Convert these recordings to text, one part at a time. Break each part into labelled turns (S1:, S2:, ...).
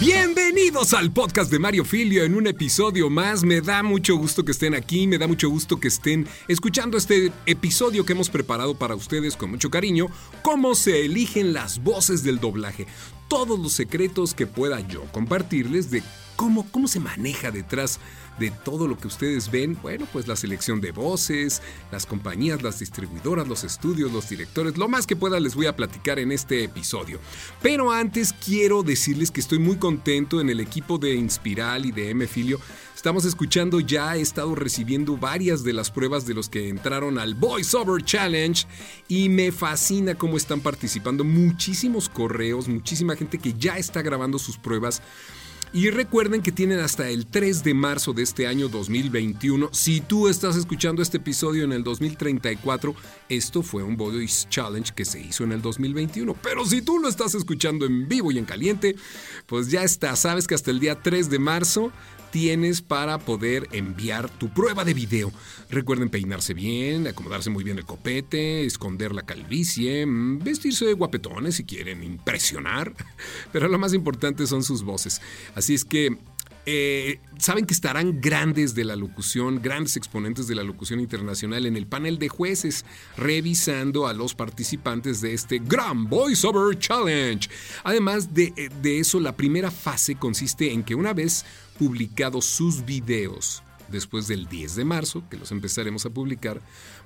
S1: Bienvenidos al podcast de Mario Filio en un episodio más. Me da mucho gusto que estén aquí, me da mucho gusto que estén escuchando este episodio que hemos preparado para ustedes con mucho cariño, cómo se eligen las voces del doblaje. Todos los secretos que pueda yo compartirles de cómo, cómo se maneja detrás de todo lo que ustedes ven, bueno, pues la selección de voces, las compañías, las distribuidoras, los estudios, los directores, lo más que pueda les voy a platicar en este episodio. Pero antes quiero decirles que estoy muy contento en el equipo de Inspiral y de M-Filio. Estamos escuchando ya, he estado recibiendo varias de las pruebas de los que entraron al VoiceOver Challenge y me fascina cómo están participando muchísimos correos, muchísima gente que ya está grabando sus pruebas. Y recuerden que tienen hasta el 3 de marzo de este año 2021. Si tú estás escuchando este episodio en el 2034, esto fue un Voice Challenge que se hizo en el 2021. Pero si tú lo estás escuchando en vivo y en caliente, pues ya está. Sabes que hasta el día 3 de marzo tienes para poder enviar tu prueba de video. Recuerden peinarse bien, acomodarse muy bien el copete, esconder la calvicie, mm, vestirse de guapetones si quieren impresionar, pero lo más importante son sus voces. Así es que eh, saben que estarán grandes de la locución, grandes exponentes de la locución internacional en el panel de jueces, revisando a los participantes de este Gran VoiceOver Challenge. Además de, eh, de eso, la primera fase consiste en que una vez publicados sus videos después del 10 de marzo, que los empezaremos a publicar,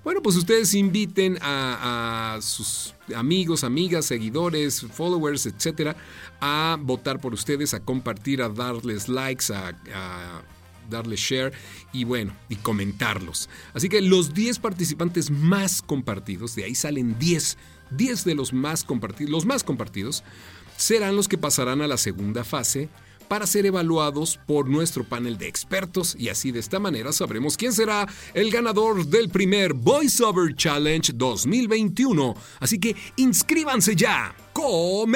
S1: bueno, pues ustedes inviten a, sus amigos, amigas, seguidores, followers, etcétera, a votar por ustedes, a compartir, a darles likes, a, a darles share y bueno, y comentarlos. Así que los 10 participantes más compartidos, de ahí salen 10, 10 de los más compartidos, los más compartidos, serán los que pasarán a la segunda fase para ser evaluados por nuestro panel de expertos y así de esta manera sabremos quién será el ganador del primer VoiceOver Challenge 2021. Así que inscríbanse ya. ¡Comenzamos!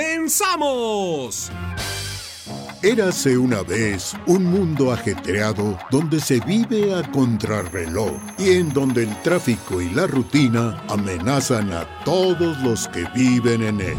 S2: Érase una vez un mundo ajetreado donde se vive a contrarreloj y en donde el tráfico y la rutina amenazan a todos los que viven en él.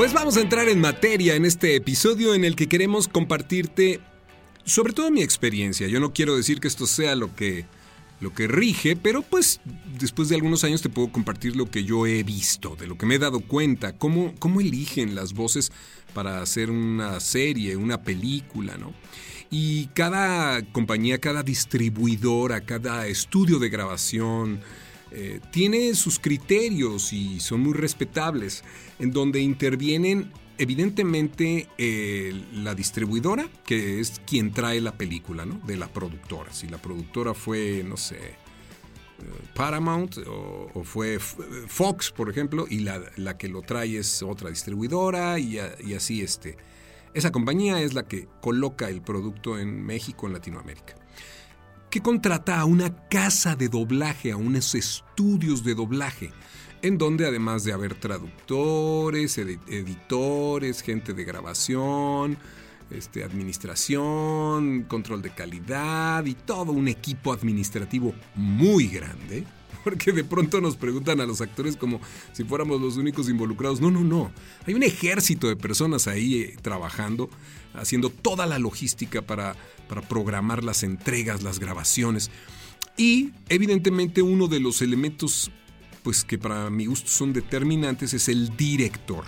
S1: Pues vamos a entrar en materia en este episodio en el que queremos compartirte sobre todo mi experiencia. Yo no quiero decir que esto sea lo que lo que rige, pero pues después de algunos años te puedo compartir lo que yo he visto, de lo que me he dado cuenta, cómo, cómo eligen las voces para hacer una serie, una película, ¿no? Y cada compañía, cada distribuidora, cada estudio de grabación, eh, tiene sus criterios y son muy respetables, en donde intervienen evidentemente eh, la distribuidora, que es quien trae la película, ¿no? De la productora. Si la productora fue, no sé, eh, Paramount o, fue Fox, por ejemplo, y la, que lo trae es otra distribuidora y, y así este. Esa compañía es la que coloca el producto en México, en Latinoamérica que contrata a una casa de doblaje, a unos estudios de doblaje, en donde además de haber traductores, editores, gente de grabación, este, administración, control de calidad y todo un equipo administrativo muy grande, porque de pronto nos preguntan a los actores como si fuéramos los únicos involucrados. No, no, no. Hay un ejército de personas ahí eh, trabajando, haciendo toda la logística para para programar las entregas, las grabaciones. Y evidentemente uno de los elementos pues que para mi gusto son determinantes es el director.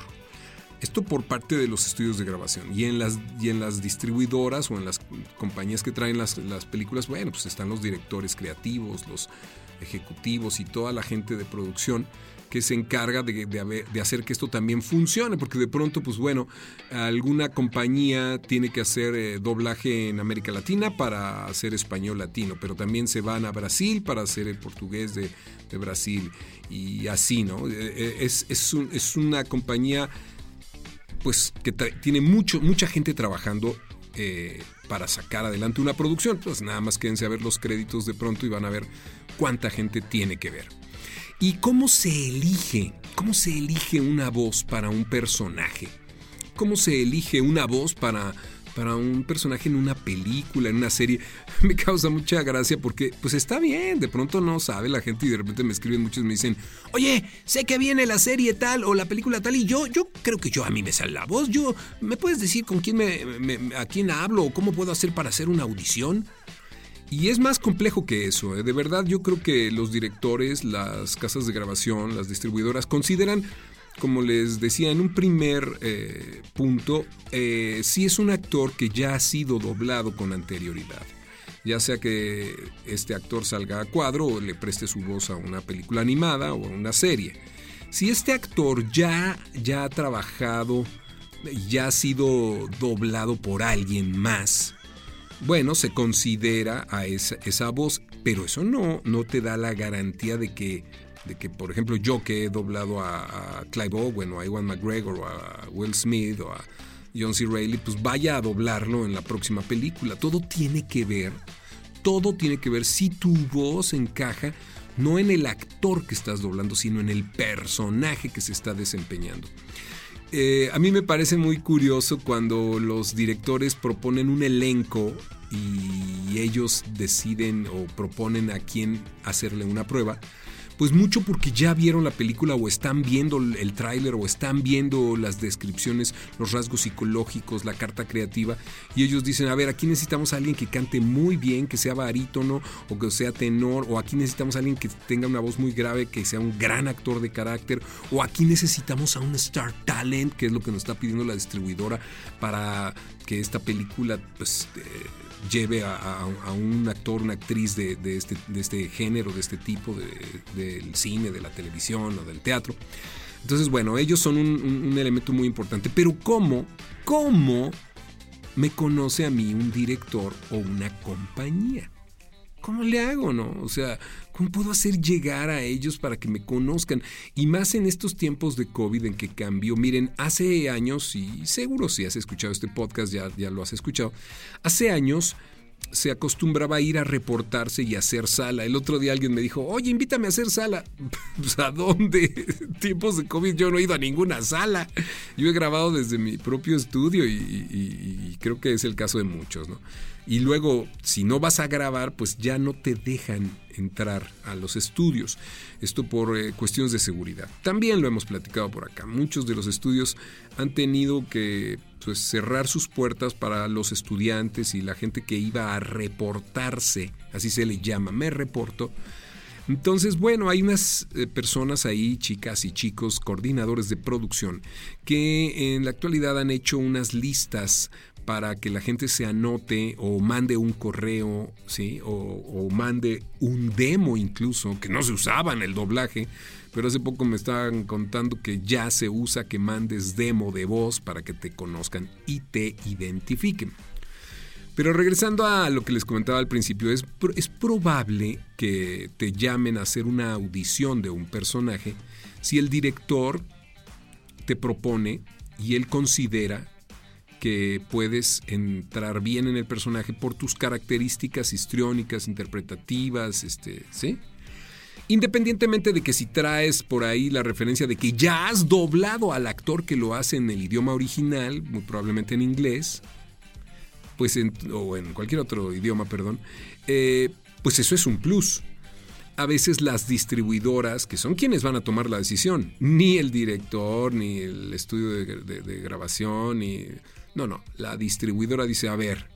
S1: Esto por parte de los estudios de grabación. Y en las, y en las distribuidoras o en las compañías que traen las, las películas, bueno, pues están los directores creativos, los ejecutivos y toda la gente de producción que se encarga de, hacer que esto también funcione, porque de pronto, pues bueno, alguna compañía tiene que hacer eh, doblaje en América Latina para hacer español latino, pero también se van a Brasil para hacer el portugués de, Brasil y así, ¿no? Eh, eh, es, es una compañía pues que tiene mucho, mucha gente trabajando para sacar adelante una producción. Pues nada más quédense a ver los créditos de pronto y van a ver cuánta gente tiene que ver. ¿Y cómo se elige? ¿Cómo se elige una voz para un personaje? ¿Cómo se elige una voz para para un personaje en una película, en una serie, me causa mucha gracia porque pues está bien, de pronto no sabe la gente y de repente me escriben muchos y me dicen, oye, sé que viene la serie tal o la película tal y yo, yo creo que yo a mí me sale la voz, yo, ¿me puedes decir con quién me, a quién hablo o cómo puedo hacer para hacer una audición? Y es más complejo que eso, ¿eh? de verdad yo creo que los directores, las casas de grabación, las distribuidoras consideran como les decía en un primer eh, punto, eh, si es un actor que ya ha sido doblado con anterioridad. Ya sea que este actor salga a cuadro o le preste su voz a una película animada o a una serie. Si este actor ya, ya ha trabajado, ya ha sido doblado por alguien más, bueno, se considera a esa, esa voz, pero eso no, no te da la garantía de que de que, por ejemplo, yo que he doblado a, Clive Owen o a Iwan McGregor o a Will Smith o a John C. Reilly, pues vaya a doblarlo en la próxima película. Todo tiene que ver, todo tiene que ver si tu voz encaja no en el actor que estás doblando, sino en el personaje que se está desempeñando. Eh, a mí me parece muy curioso cuando los directores proponen un elenco y ellos deciden o proponen a quién hacerle una prueba pues mucho porque ya vieron la película o están viendo el tráiler o están viendo las descripciones, los rasgos psicológicos, la carta creativa y ellos dicen, a ver, aquí necesitamos a alguien que cante muy bien, que sea barítono o que sea tenor o aquí necesitamos a alguien que tenga una voz muy grave, que sea un gran actor de carácter o aquí necesitamos a un star talent, que es lo que nos está pidiendo la distribuidora para que esta película pues, eh, lleve a, un actor, una actriz de, este, de este género, de este tipo, del cine, de la televisión o del teatro. Entonces, bueno, ellos son un, elemento muy importante. Pero ¿cómo? ¿Cómo me conoce a mí un director o una compañía? ¿Cómo le hago, no? O sea, ¿cómo puedo hacer llegar a ellos para que me conozcan? Y más en estos tiempos de COVID en que cambió. Miren, hace años, y seguro si has escuchado este podcast, ya, ya lo has escuchado, hace años se acostumbraba a ir a reportarse y hacer sala. El otro día alguien me dijo, oye, invítame a hacer sala. Pues, ¿A dónde? Tiempos de COVID yo no he ido a ninguna sala. Yo he grabado desde mi propio estudio y creo que es el caso de muchos, ¿no? Y luego si no vas a grabar pues ya no te dejan entrar a los estudios. Esto por eh, cuestiones de seguridad. También lo hemos platicado por acá. Muchos de los estudios han tenido que pues, cerrar sus puertas para los estudiantes y la gente que iba a reportarse, así se le llama, me reporto. Entonces, bueno, hay unas eh, personas ahí, chicas y chicos, coordinadores de producción, que en la actualidad han hecho unas listas para que la gente se anote o mande un correo, ¿sí? O, mande un demo incluso, que no se usaba en el doblaje, pero hace poco me estaban contando que ya se usa que mandes demo de voz para que te conozcan y te identifiquen. Pero regresando a lo que les comentaba al principio, es, es probable que te llamen a hacer una audición de un personaje si el director te propone y él considera que puedes entrar bien en el personaje por tus características histriónicas, interpretativas, este, ¿sí? Independientemente de que si traes por ahí la referencia de que ya has doblado al actor que lo hace en el idioma original, muy probablemente en inglés, pues o en cualquier otro idioma, perdón, eh, pues eso es un plus. A veces las distribuidoras, que son quienes van a tomar la decisión, ni el director, ni el estudio de grabación, ni no, no, la distribuidora dice, a ver,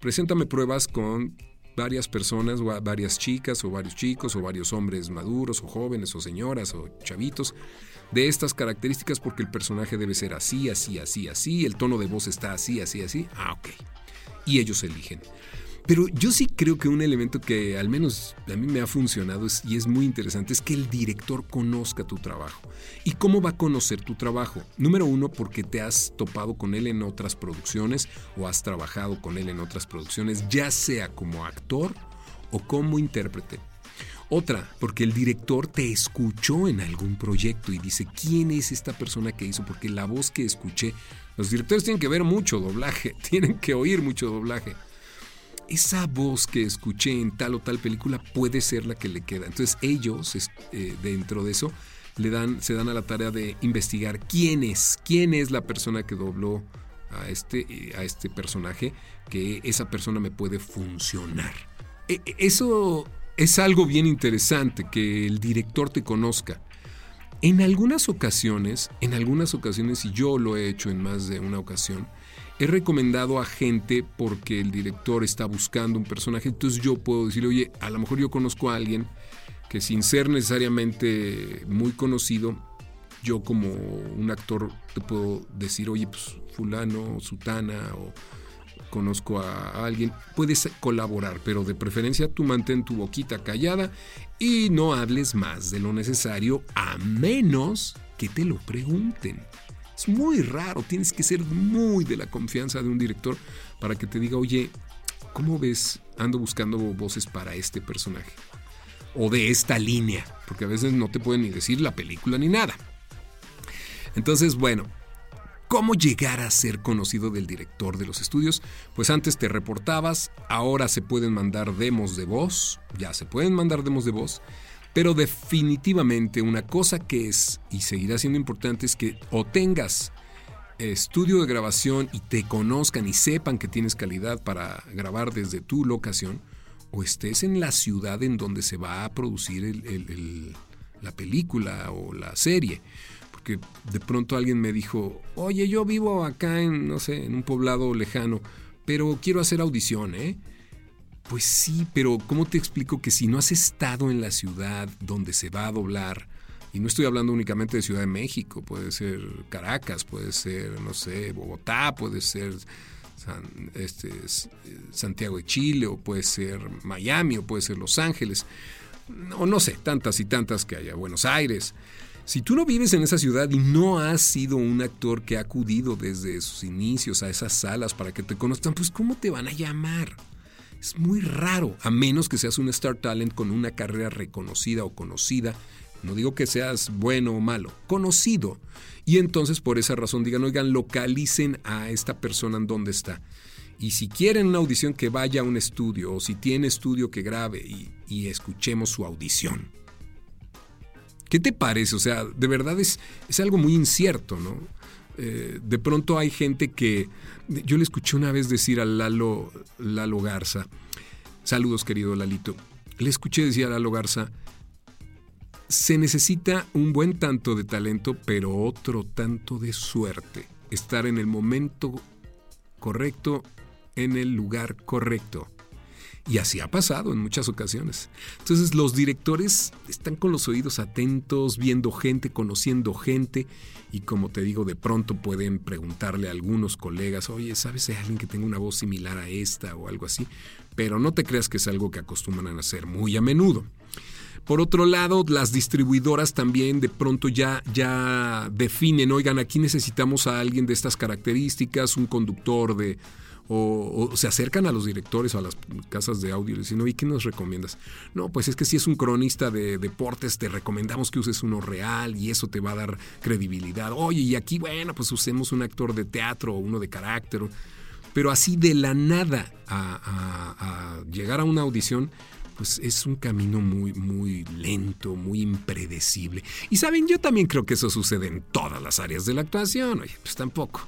S1: preséntame pruebas con varias personas, varias chicas o varios chicos o varios hombres maduros o jóvenes o señoras o chavitos de estas características porque el personaje debe ser así, así, así, así, el tono de voz está así, así, así. Ah, ok. Y ellos eligen. Pero yo sí creo que un elemento que al menos a mí me ha funcionado y es muy interesante es que el director conozca tu trabajo. ¿Y cómo va a conocer tu trabajo? Número uno, porque te has topado con él en otras producciones o has trabajado con él en otras producciones, ya sea como actor o como intérprete. Otra, porque el director te escuchó en algún proyecto y dice, ¿quién es esta persona que hizo? Porque la voz que escuché, los directores tienen que ver mucho doblaje, tienen que oír mucho doblaje. Esa voz que escuché en tal o tal película puede ser la que le queda. Entonces ellos, eh, dentro de eso, le dan, se dan a la tarea de investigar quién es, quién es la persona que dobló a este, eh, a este personaje, que esa persona me puede funcionar. E, e, eso es algo bien interesante que el director te conozca. En algunas ocasiones, en algunas ocasiones, y yo lo he hecho en más de una ocasión, he recomendado a gente porque el director está buscando un personaje, entonces yo puedo decir, oye, a lo mejor yo conozco a alguien que sin ser necesariamente muy conocido, yo como un actor te puedo decir, oye, pues fulano, sutana o conozco a alguien, puedes colaborar, pero de preferencia tú mantén tu boquita callada y no hables más de lo necesario a menos que te lo pregunten. Es muy raro, tienes que ser muy de la confianza de un director para que te diga, oye, ¿cómo ves? Ando buscando voces para este personaje. O de esta línea, porque a veces no te pueden ni decir la película ni nada. Entonces, bueno, ¿Cómo llegar a ser conocido del director de los estudios? Pues antes te reportabas, ahora se pueden mandar demos de voz, ya se pueden mandar demos de voz, pero definitivamente una cosa que es y seguirá siendo importante es que o tengas estudio de grabación y te conozcan y sepan que tienes calidad para grabar desde tu locación, o estés en la ciudad en donde se va a producir la película o la serie que de pronto alguien me dijo, oye, yo vivo acá en, no sé, en un poblado lejano, pero quiero hacer audición, ¿eh? Pues sí, pero ¿cómo te explico que si no has estado en la ciudad donde se va a doblar, y no estoy hablando únicamente de Ciudad de México, puede ser Caracas, puede ser, no sé, Bogotá, puede ser este, Santiago de Chile, o puede ser Miami, o puede ser Los Ángeles, o no sé, tantas y tantas que haya, Buenos Aires. Si tú no vives en esa ciudad y no has sido un actor que ha acudido desde sus inicios a esas salas para que te conozcan, pues ¿cómo te van a llamar? Es muy raro, a menos que seas un star talent con una carrera reconocida o conocida. No digo que seas bueno o malo, conocido. Y entonces por esa razón digan, oigan, localicen a esta persona en dónde está. Y si quieren una audición, que vaya a un estudio, o si tiene estudio, que grabe y, y escuchemos su audición. ¿Qué te parece? O sea, de verdad es, es algo muy incierto, ¿no? Eh, de pronto hay gente que... Yo le escuché una vez decir a Lalo, Lalo Garza, saludos querido Lalito, le escuché decir a Lalo Garza, se necesita un buen tanto de talento, pero otro tanto de suerte. Estar en el momento correcto, en el lugar correcto. Y así ha pasado en muchas ocasiones. Entonces los directores están con los oídos atentos, viendo gente, conociendo gente y como te digo, de pronto pueden preguntarle a algunos colegas, oye, ¿sabes de alguien que tenga una voz similar a esta o algo así? Pero no te creas que es algo que acostumbran a hacer muy a menudo. Por otro lado, las distribuidoras también de pronto ya, ya definen, oigan, aquí necesitamos a alguien de estas características, un conductor de, o, se acercan a los directores o a las casas de audio y dicen, ¿y qué nos recomiendas? No, pues es que si es un cronista de deportes, te recomendamos que uses uno real y eso te va a dar credibilidad. Oye, y aquí, bueno, pues usemos un actor de teatro o uno de carácter. Pero así de la nada a, a llegar a una audición, pues es un camino muy, muy lento, muy impredecible. Y saben, yo también creo que eso sucede en todas las áreas de la actuación. Oye, pues tampoco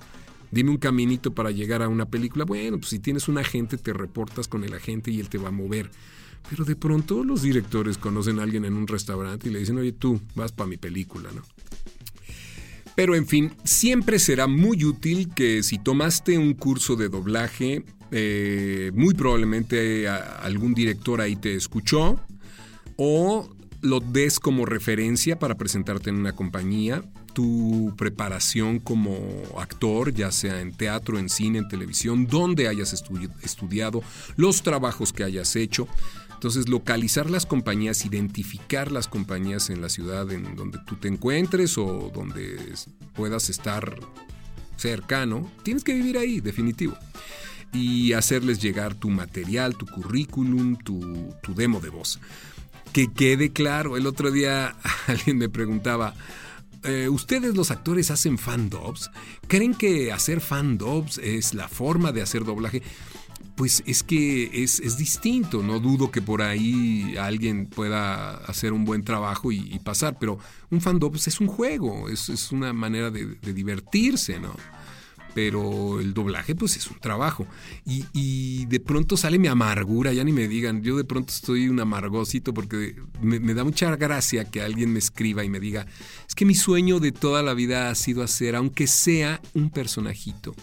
S1: dime un caminito para llegar a una película. Bueno, pues si tienes un agente, te reportas con el agente y él te va a mover. Pero de pronto los directores conocen a alguien en un restaurante y le dicen, oye, tú vas para mi película, ¿no? Pero en fin, siempre será muy útil que si tomaste un curso de doblaje, eh, muy probablemente algún director ahí te escuchó o lo des como referencia para presentarte en una compañía tu preparación como actor, ya sea en teatro, en cine, en televisión, donde hayas estudiado, los trabajos que hayas hecho. Entonces, localizar las compañías, identificar las compañías en la ciudad en donde tú te encuentres o donde puedas estar cercano, tienes que vivir ahí, definitivo. Y hacerles llegar tu material, tu currículum, tu, tu demo de voz. Que quede claro, el otro día alguien me preguntaba, eh, ¿ustedes los actores hacen fan dubs? ¿Creen que hacer fan dubs es la forma de hacer doblaje? Pues es que es, distinto, no dudo que por ahí alguien pueda hacer un buen trabajo y, pasar, pero un fan dub es un juego, es, una manera de divertirse, ¿no? Pero el doblaje pues es un trabajo. Y, de pronto sale mi amargura, ya ni me digan, yo de pronto estoy un amargosito porque me, da mucha gracia que alguien me escriba y me diga, es que mi sueño de toda la vida ha sido hacer, aunque sea un personajito,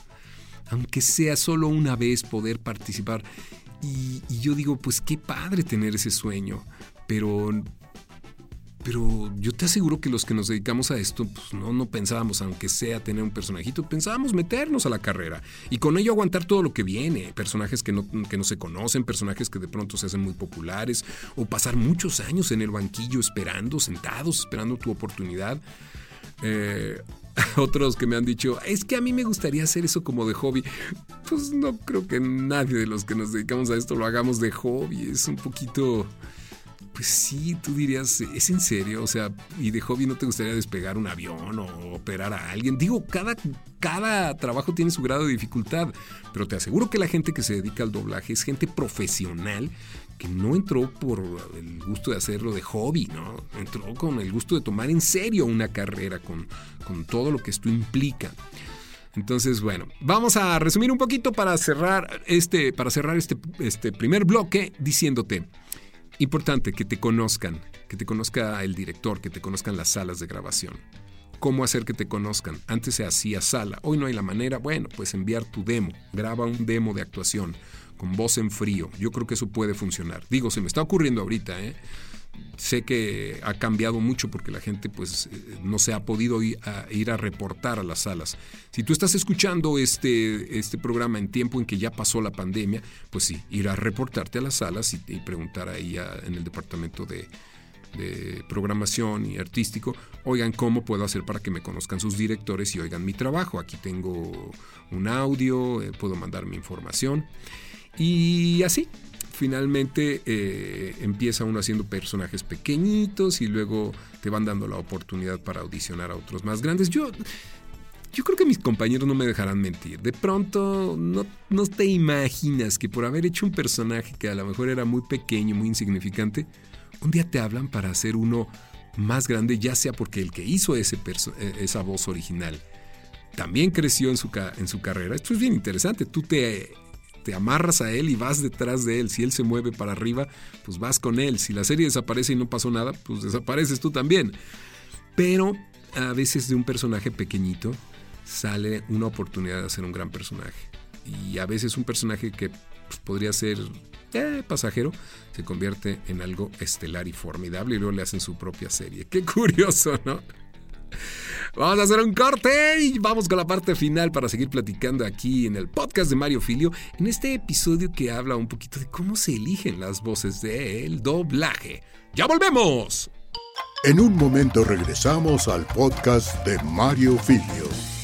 S1: aunque sea solo una vez poder participar. Y, y yo digo, pues qué padre tener ese sueño, pero pero yo te aseguro que los que nos dedicamos a esto, pues no, no pensábamos, aunque sea tener un personajito, pensábamos meternos a la carrera y con ello aguantar todo lo que viene. Personajes que no, que no se conocen, personajes que de pronto se hacen muy populares, o pasar muchos años en el banquillo esperando, sentados, esperando tu oportunidad. Eh, otros que me han dicho, es que a mí me gustaría hacer eso como de hobby. Pues no creo que nadie de los que nos dedicamos a esto lo hagamos de hobby. Es un poquito pues sí, tú dirías, ¿es en serio? O sea, ¿y de hobby no te gustaría despegar un avión o operar a alguien? Digo, cada, cada trabajo tiene su grado de dificultad, pero te aseguro que la gente que se dedica al doblaje es gente profesional que no entró por el gusto de hacerlo de hobby, ¿no? Entró con el gusto de tomar en serio una carrera, con, con todo lo que esto implica. Entonces, bueno, vamos a resumir un poquito para cerrar este, para cerrar este, este primer bloque diciéndote. Importante que te conozcan, que te conozca el director, que te conozcan las salas de grabación. ¿Cómo hacer que te conozcan? Antes se hacía sala, hoy no hay la manera. Bueno, pues enviar tu demo, graba un demo de actuación con voz en frío. Yo creo que eso puede funcionar. Digo, se me está ocurriendo ahorita, ¿eh? Sé que ha cambiado mucho porque la gente pues eh, no se ha podido ir a, reportar a las salas. Si tú estás escuchando este, este programa en tiempo en que ya pasó la pandemia, pues sí, ir a reportarte a las salas y, preguntar ahí en el departamento de, programación y artístico, oigan cómo puedo hacer para que me conozcan sus directores y oigan mi trabajo. Aquí tengo un audio, eh, puedo mandar mi información y así finalmente eh, empieza uno haciendo personajes pequeñitos y luego te van dando la oportunidad para audicionar a otros más grandes. Yo, yo creo que mis compañeros no me dejarán mentir. De pronto no, no te imaginas que por haber hecho un personaje que a lo mejor era muy pequeño, muy insignificante, un día te hablan para hacer uno más grande, ya sea porque el que hizo ese e, esa voz original también creció en su, en su carrera. Esto es bien interesante. Tú te te amarras a él y vas detrás de él. Si él se mueve para arriba, pues vas con él. Si la serie desaparece y no pasó nada, pues desapareces tú también. Pero a veces de un personaje pequeñito sale una oportunidad de hacer un gran personaje. Y a veces un personaje que pues, podría ser eh, pasajero se convierte en algo estelar y formidable y luego le hacen su propia serie. Qué curioso, ¿no? Vamos a hacer un corte y vamos con la parte final para seguir platicando aquí en el podcast de Mario Filio, en este episodio que habla un poquito de cómo se eligen las voces del doblaje. ¡Ya volvemos!
S2: En un momento regresamos al podcast de Mario Filio.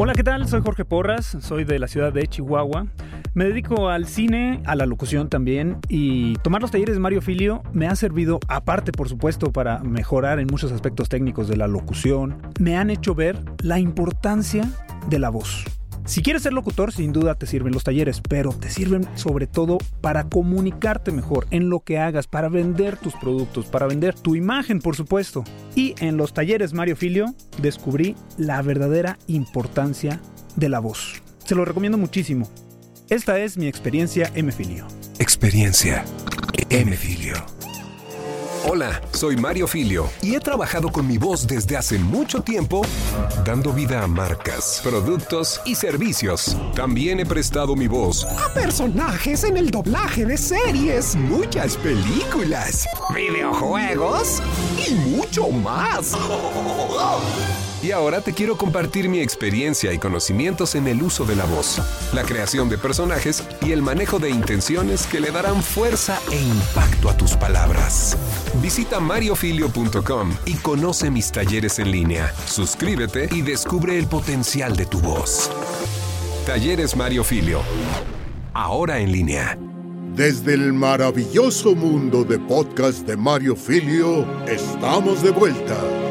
S3: Hola, ¿qué tal? Soy Jorge Porras, soy de la ciudad de Chihuahua. Me dedico al cine, a la locución también y tomar los talleres de Mario Filio me ha servido, aparte por supuesto, para mejorar en muchos aspectos técnicos de la locución. Me han hecho ver la importancia de la voz. Si quieres ser locutor, sin duda te sirven los talleres, pero te sirven sobre todo para comunicarte mejor en lo que hagas, para vender tus productos, para vender tu imagen, por supuesto. Y en los talleres Mario Filio descubrí la verdadera importancia de la voz. Se lo recomiendo muchísimo. Esta es mi experiencia M Filio.
S1: Experiencia M Filio. Hola, soy Mario Filio y he trabajado con mi voz desde hace mucho tiempo dando vida a marcas, productos y servicios. También he prestado mi voz a personajes en el doblaje de series, muchas películas, videojuegos y mucho más. Y ahora te quiero compartir mi experiencia y conocimientos en el uso de la voz, la creación de personajes y el manejo de intenciones que le darán fuerza e impacto a tus palabras. Visita mariofilio.com y conoce mis talleres en línea. Suscríbete y descubre el potencial de tu voz. Talleres Mario Filio. Ahora en línea.
S2: Desde el maravilloso mundo de podcast de Mario Filio, estamos de vuelta.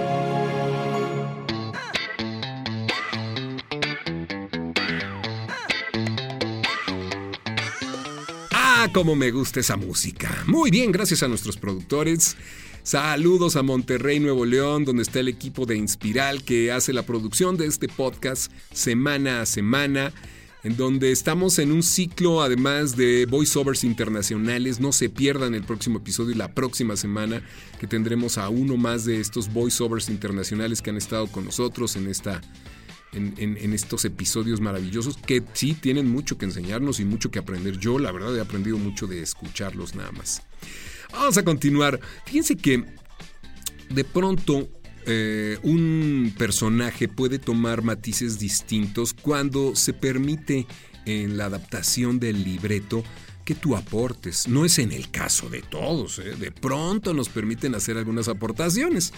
S1: Cómo me gusta esa música. Muy bien, gracias a nuestros productores. Saludos a Monterrey, Nuevo León, donde está el equipo de Inspiral que hace la producción de este podcast semana a semana en donde estamos en un ciclo además de voiceovers internacionales. No se pierdan el próximo episodio y la próxima semana que tendremos a uno más de estos voiceovers internacionales que han estado con nosotros en esta en, estos episodios maravillosos que sí tienen mucho que enseñarnos y mucho que aprender. Yo, la verdad, he aprendido mucho de escucharlos nada más. Vamos a continuar. Fíjense que de pronto eh, un personaje puede tomar matices distintos cuando se permite en la adaptación del libreto que tú aportes. No es en el caso de todos, ¿eh? de pronto nos permiten hacer algunas aportaciones.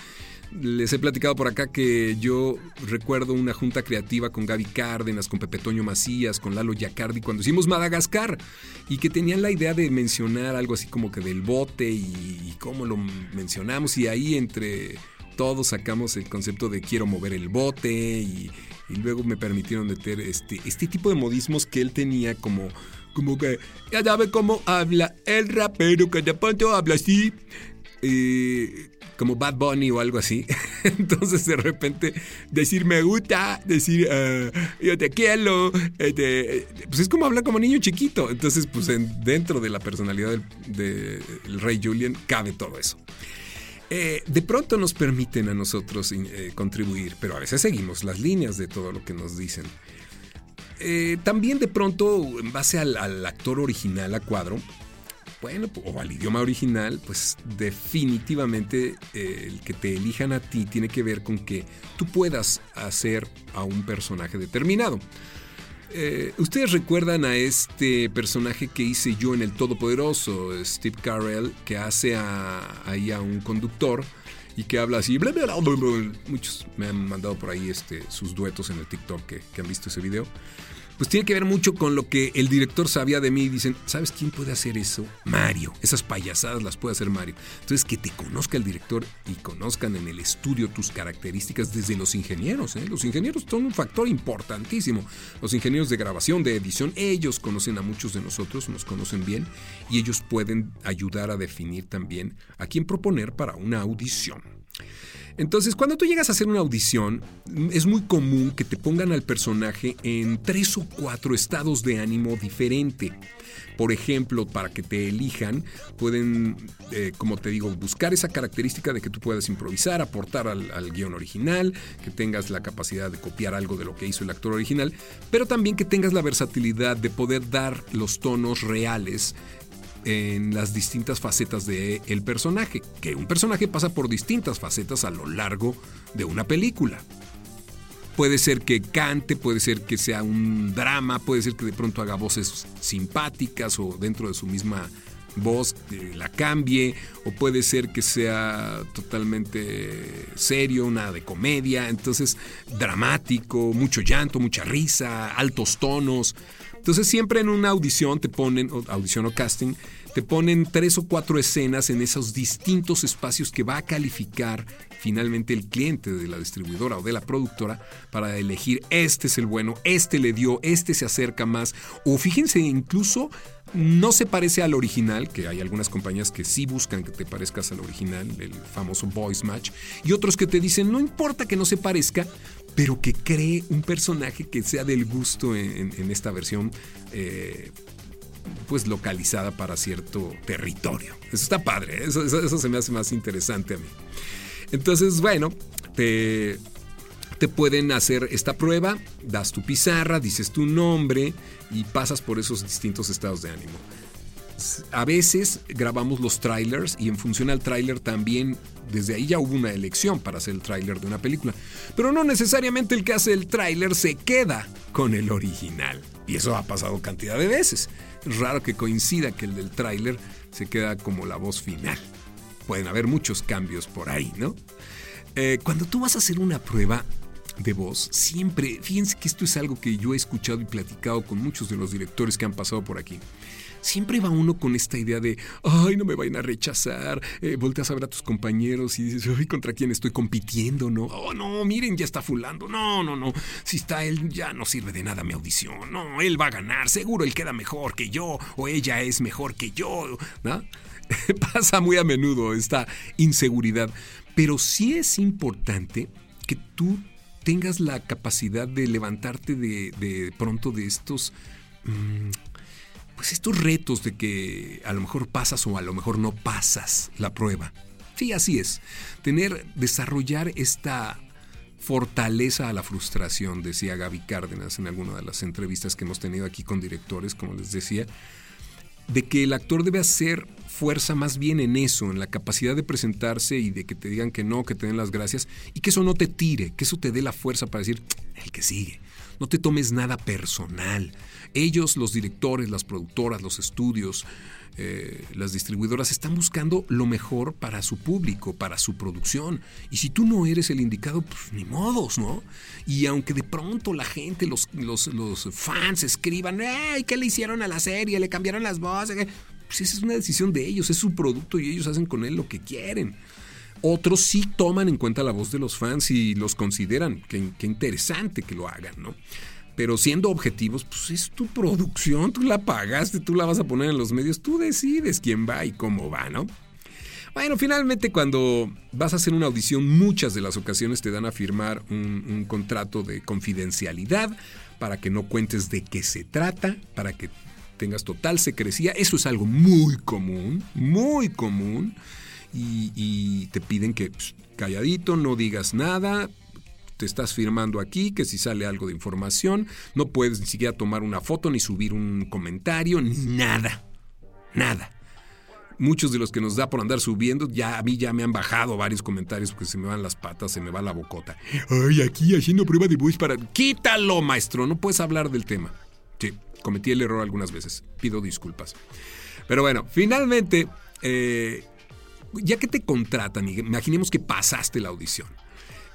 S1: Les he platicado por acá que yo recuerdo una junta creativa con Gaby Cárdenas, con Pepe Toño Macías, con Lalo Yacardi cuando hicimos Madagascar y que tenían la idea de mencionar algo así como que del bote y, cómo lo mencionamos y ahí entre todos sacamos el concepto de quiero mover el bote y, luego me permitieron meter este, este tipo de modismos que él tenía como como que ya sabe cómo habla el rapero que de pronto habla así eh, como Bad Bunny o algo así. Entonces de repente decir me gusta, decir ah, yo te quiero, este, pues es como hablar como niño chiquito. Entonces pues dentro de la personalidad del, rey Julian cabe todo eso. Eh, de pronto nos permiten a nosotros eh, contribuir, pero a veces seguimos las líneas de todo lo que nos dicen. también de pronto, en base al, al actor original a cuadro, bueno, o al idioma original, pues definitivamente eh, el que te elijan a ti tiene que ver con que tú puedas hacer a un personaje determinado. Eh, Ustedes recuerdan a este personaje que hice yo en El Todopoderoso, Steve Carell, que hace ahí a un conductor y que habla así. Muchos me han mandado por ahí este, sus duetos en el TikTok que, que han visto ese video pues tiene que ver mucho con lo que el director sabía de mí. Y dicen, ¿sabes quién puede hacer eso? Mario. Esas payasadas las puede hacer Mario. Entonces, que te conozca el director y conozcan en el estudio tus características desde los ingenieros. ¿eh? Los ingenieros son un factor importantísimo. Los ingenieros de grabación, de edición, ellos conocen a muchos de nosotros, nos conocen bien y ellos pueden ayudar a definir también a quién proponer para una audición. Entonces, cuando tú llegas a hacer una audición, es muy común que te pongan al personaje en tres o cuatro estados de ánimo diferente. Por ejemplo, para que te elijan, pueden, eh, como te digo, buscar esa característica de que tú puedas improvisar, aportar al, al, guion original, que tengas la capacidad de copiar algo de lo que hizo el actor original, pero también que tengas la versatilidad de poder dar los tonos reales en las distintas facetas del el personaje, que un personaje pasa por distintas facetas a lo largo de una película. Puede ser que cante, puede ser que sea un drama, puede ser que de pronto haga voces simpáticas o dentro de su misma voz la cambie, o puede ser que sea totalmente serio, una de comedia, entonces dramático, mucho llanto, mucha risa, altos tonos. Entonces siempre en una audición te ponen, audición o casting, te ponen tres o cuatro escenas en esos distintos espacios que va a calificar finalmente el cliente de la distribuidora o de la productora para elegir este es el bueno, este le dio, este se acerca más. O fíjense, incluso no se parece al original, que hay algunas compañías que sí buscan que te parezcas al original, el famoso voice match, y otros que te dicen no importa que no se parezca, pero que cree un personaje que sea del gusto en, esta versión. Eh, pues localizada para cierto territorio. Eso está padre, eso, se me hace más interesante a mí. Entonces, bueno, te, te pueden hacer esta prueba, das tu pizarra, dices tu nombre y pasas por esos distintos estados de ánimo. A veces grabamos los trailers y en función al trailer también desde ahí ya hubo una elección para hacer el tráiler de una película. Pero no necesariamente el que hace el tráiler se queda con el original. Y eso ha pasado cantidad de veces. Raro que coincida que el del tráiler se queda como la voz final. Pueden haber muchos cambios por ahí, ¿no? Eh, cuando tú vas a hacer una prueba de voz, siempre, fíjense que esto es algo que yo he escuchado y platicado con muchos de los directores que han pasado por aquí. Siempre va uno con esta idea de, ay, no me vayan a rechazar. Eh, volteas a ver a tus compañeros y dices, ay, ¿contra quién estoy compitiendo? No, oh, no, miren, ya está fulando. No, no, no. Si está él, ya no sirve de nada mi audición. No, él va a ganar. Seguro él queda mejor que yo o ella es mejor que yo. Pasa muy a menudo esta inseguridad. Pero sí es importante que tú tengas la capacidad de levantarte de, pronto de estos... Pues estos retos de que a lo mejor pasas o a lo mejor no pasas la prueba. Sí, así es. Tener, desarrollar esta fortaleza a la frustración, decía Gaby Cárdenas en alguna de las entrevistas que hemos tenido aquí con directores, como les decía, de que el actor debe hacer fuerza más bien en eso, en la capacidad de presentarse y de que te digan que no, que te den las gracias y que eso no te tire, que eso te dé la fuerza para decir, el que sigue. No te tomes nada personal. Ellos, los directores, las productoras, los estudios, eh, las distribuidoras, están buscando lo mejor para su público, para su producción. Y si tú no eres el indicado, pues ni modos, ¿no? Y aunque de pronto la gente, los, los, fans escriban, ¡ay, qué le hicieron a la serie! Le cambiaron las voces. Pues esa es una decisión de ellos, es su producto y ellos hacen con él lo que quieren. Otros sí toman en cuenta la voz de los fans y los consideran. Qué, interesante que lo hagan, ¿no? Pero siendo objetivos, pues es tu producción, tú la pagaste, tú la vas a poner en los medios, tú decides quién va y cómo va, ¿no? Bueno, finalmente cuando vas a hacer una audición, muchas de las ocasiones te dan a firmar un, un, contrato de confidencialidad para que no cuentes de qué se trata, para que tengas total secrecía. Eso es algo muy común, muy común y, te piden que pues, calladito, no digas nada, te estás firmando aquí, que si sale algo de información, no puedes ni siquiera tomar una foto, ni subir un comentario, ni nada. Nada. Muchos de los que nos da por andar subiendo, ya a mí ya me han bajado varios comentarios porque se me van las patas, se me va la bocota. Ay, aquí haciendo prueba de voz para. ¡Quítalo, maestro! No puedes hablar del tema. Sí, cometí el error algunas veces. Pido disculpas. Pero bueno, finalmente, eh, ya que te contratan, imaginemos que pasaste la audición.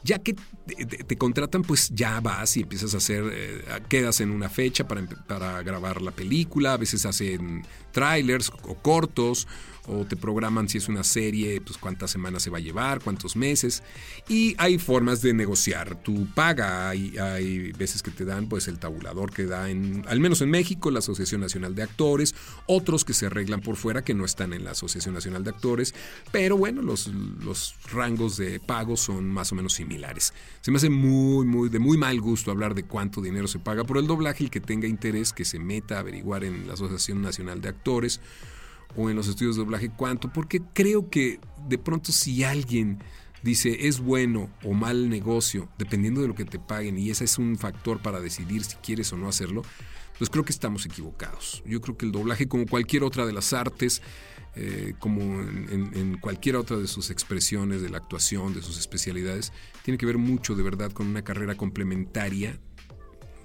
S1: Ya que te, contratan, pues ya vas y empiezas a hacer, eh, quedas en una fecha para, para grabar la película, a veces hacen trailers o cortos o te programan si es una serie, pues cuántas semanas se va a llevar, cuántos meses. Y hay formas de negociar tu paga. Hay, veces que te dan pues el tabulador que da en, al menos en México, la Asociación Nacional de Actores, otros que se arreglan por fuera que no están en la Asociación Nacional de Actores, pero bueno, los, los rangos de pago son más o menos similares. Se me hace muy, muy, de muy mal gusto hablar de cuánto dinero se paga por el doblaje, el que tenga interés que se meta a averiguar en la Asociación Nacional de Actores o en los estudios de doblaje cuánto, porque creo que de pronto si alguien dice es bueno o mal negocio, dependiendo de lo que te paguen, y ese es un factor para decidir si quieres o no hacerlo, pues creo que estamos equivocados. Yo creo que el doblaje, como cualquier otra de las artes, eh, como en, en, cualquier otra de sus expresiones, de la actuación, de sus especialidades, tiene que ver mucho de verdad con una carrera complementaria.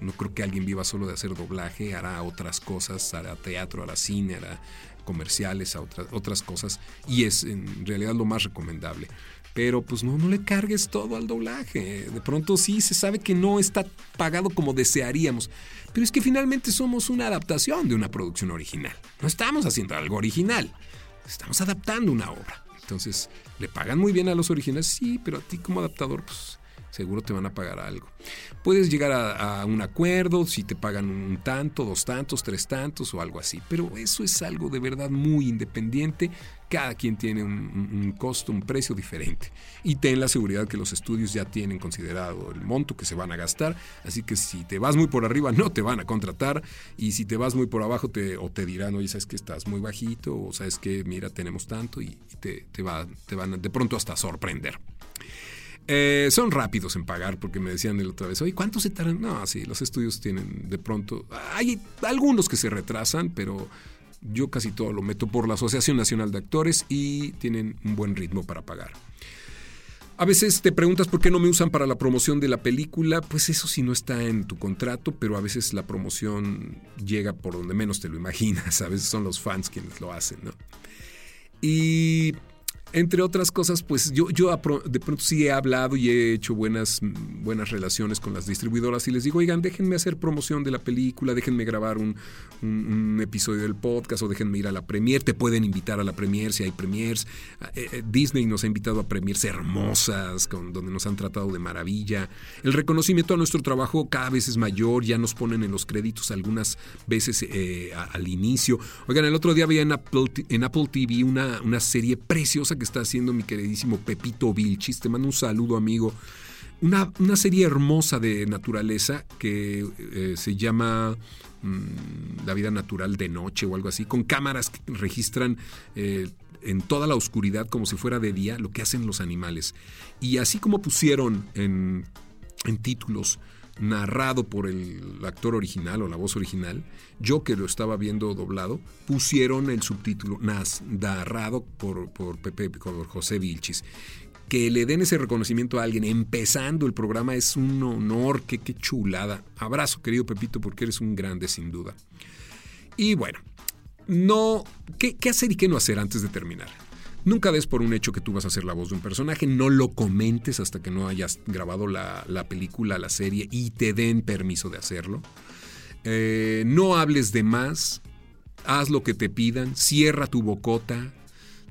S1: No creo que alguien viva solo de hacer doblaje, hará otras cosas, hará teatro, hará cine, hará comerciales, a otras, otras cosas, y es en realidad lo más recomendable. Pero pues no, no le cargues todo al doblaje. De pronto sí se sabe que no está pagado como desearíamos. Pero es que finalmente somos una adaptación de una producción original. No estamos haciendo algo original. Estamos adaptando una obra. Entonces, ¿le pagan muy bien a los originales? Sí, pero a ti como adaptador, pues seguro te van a pagar algo. Puedes llegar a, un acuerdo si te pagan un tanto, dos tantos, tres tantos o algo así, pero eso es algo de verdad muy independiente. Cada quien tiene un, costo, un precio diferente. Y ten la seguridad que los estudios ya tienen considerado el monto que se van a gastar, así que si te vas muy por arriba no te van a contratar y si te vas muy por abajo te, o te dirán, oye, sabes que estás muy bajito o sabes que mira, tenemos tanto y, te, te, va, te van de pronto hasta sorprender. Eh, son rápidos en pagar porque me decían la otra vez, oye, ¿cuánto se tardan? No, sí, los estudios tienen de pronto, hay algunos que se retrasan, pero yo casi todo lo meto por la Asociación Nacional de Actores y tienen un buen ritmo para pagar. A veces te preguntas por qué no me usan para la promoción de la película, pues eso sí no está en tu contrato, pero a veces la promoción llega por donde menos te lo imaginas, a veces son los fans quienes lo hacen, ¿no? Y entre otras cosas, pues yo, yo de pronto sí he hablado y he hecho buenas, buenas relaciones con las distribuidoras y les digo, oigan, déjenme hacer promoción de la película, déjenme grabar un, episodio del podcast o déjenme ir a la premier, te pueden invitar a la premier si hay premiers. Eh, eh, Disney nos ha invitado a premiers hermosas, con, donde nos han tratado de maravilla. El reconocimiento a nuestro trabajo cada vez es mayor, ya nos ponen en los créditos algunas veces eh, al inicio. Oigan, el otro día veía en Apple, en Apple TV una, una serie preciosa que está haciendo mi queridísimo Pepito Vilchis. Te mando un saludo, amigo. Una, serie hermosa de naturaleza que eh, se llama mm, La vida natural de noche o algo así, con cámaras que registran eh, en toda la oscuridad como si fuera de día lo que hacen los animales. Y así como pusieron en, en títulos narrado por el actor original o la voz original, yo que lo estaba viendo doblado, pusieron el subtítulo narrado por, por, Pepe, por José Vilchis. Que le den ese reconocimiento a alguien empezando el programa es un honor, qué, qué chulada. Abrazo, querido Pepito, porque eres un grande sin duda. Y bueno, no, ¿qué, qué hacer y qué no hacer antes de terminar? Nunca des por un hecho que tú vas a ser la voz de un personaje, no lo comentes hasta que no hayas grabado la, película, la serie y te den permiso de hacerlo. Eh, no hables de más, haz lo que te pidan, cierra tu bocota,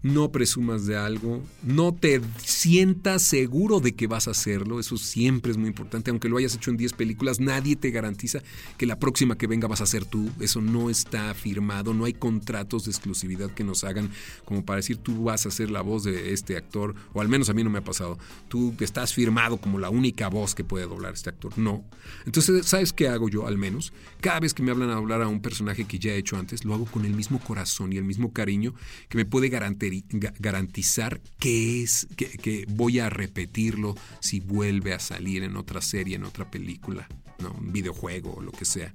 S1: no presumas de algo, no te sientas seguro de que vas a hacerlo, eso siempre es muy importante, aunque lo hayas hecho en 10 películas, nadie te garantiza que la próxima que venga vas a ser tú, eso no está firmado, no hay contratos de exclusividad que nos hagan como para decir tú vas a ser la voz de este actor, o al menos a mí no me ha pasado, tú estás firmado como la única voz que puede doblar este actor, no. Entonces, ¿sabes qué hago yo al menos? Cada vez que me hablan a doblar a un personaje que ya he hecho antes, lo hago con el mismo corazón y el mismo cariño que me puede garantizar garantizar que es que, voy a repetirlo si vuelve a salir en otra serie, en otra película, ¿no? un videojuego o lo que sea.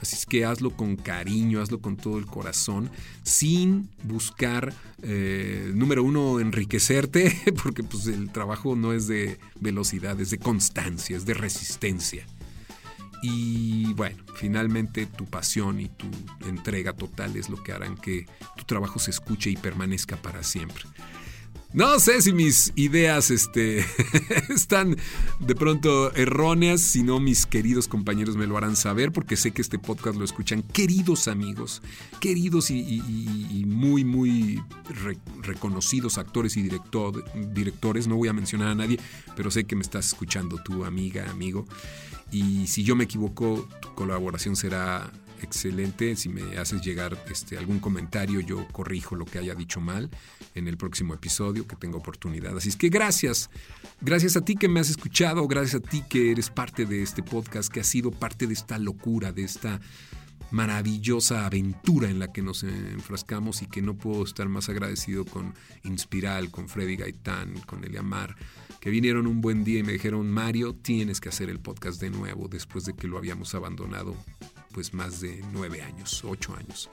S1: Así es que hazlo con cariño, hazlo con todo el corazón, sin buscar, eh, número uno, enriquecerte, porque pues, el trabajo no es de velocidad, es de constancia, es de resistencia. Y bueno, finalmente tu pasión y tu entrega total es lo que harán que tu trabajo se escuche y permanezca para siempre. No sé si mis ideas este, están de pronto erróneas, si no mis queridos compañeros me lo harán saber, porque sé que este podcast lo escuchan queridos amigos, queridos y, muy, muy reconocidos actores y directores. No voy a mencionar a nadie, pero sé que me estás escuchando tú, amiga, amigo. Y si yo me equivoco, tu colaboración será excelente. Si me haces llegar este, algún comentario, yo corrijo lo que haya dicho mal en el próximo episodio, que tengo oportunidad. Así es que gracias. Gracias a ti que me has escuchado, gracias a ti que eres parte de este podcast, que has sido parte de esta locura, de esta maravillosa aventura en la que nos enfrascamos y que no puedo estar más agradecido con Inspiral, con Freddy Gaitán, con Eliamar que vinieron un buen día y me dijeron, Mario, tienes que hacer el podcast de nuevo después de que lo habíamos abandonado pues más de nueve años, ocho años.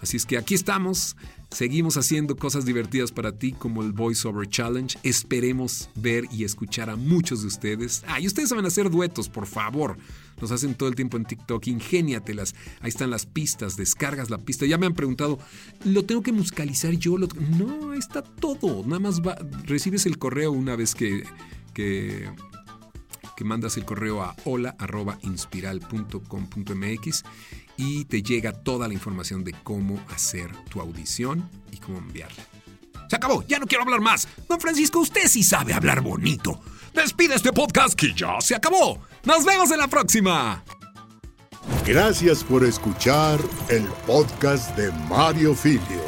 S1: Así es que aquí estamos, seguimos haciendo cosas divertidas para ti como el Voice Over Challenge. Esperemos ver y escuchar a muchos de ustedes. Ah, y ustedes saben hacer duetos, por favor. Nos hacen todo el tiempo en TikTok, ingéniatelas. Ahí están las pistas, descargas la pista. Ya me han preguntado, ¿lo tengo que musicalizar yo? No, ahí está todo. Nada más recibes el correo una vez que, mandas el correo a hola.inspiral.com.mx y te llega toda la información de cómo hacer tu audición y cómo enviarla. Se acabó, ya no quiero hablar más. Don Francisco, usted sí sabe hablar bonito. Despide este podcast que ya se acabó. Nos vemos en la próxima.
S2: Gracias por escuchar el podcast de Mario Filio.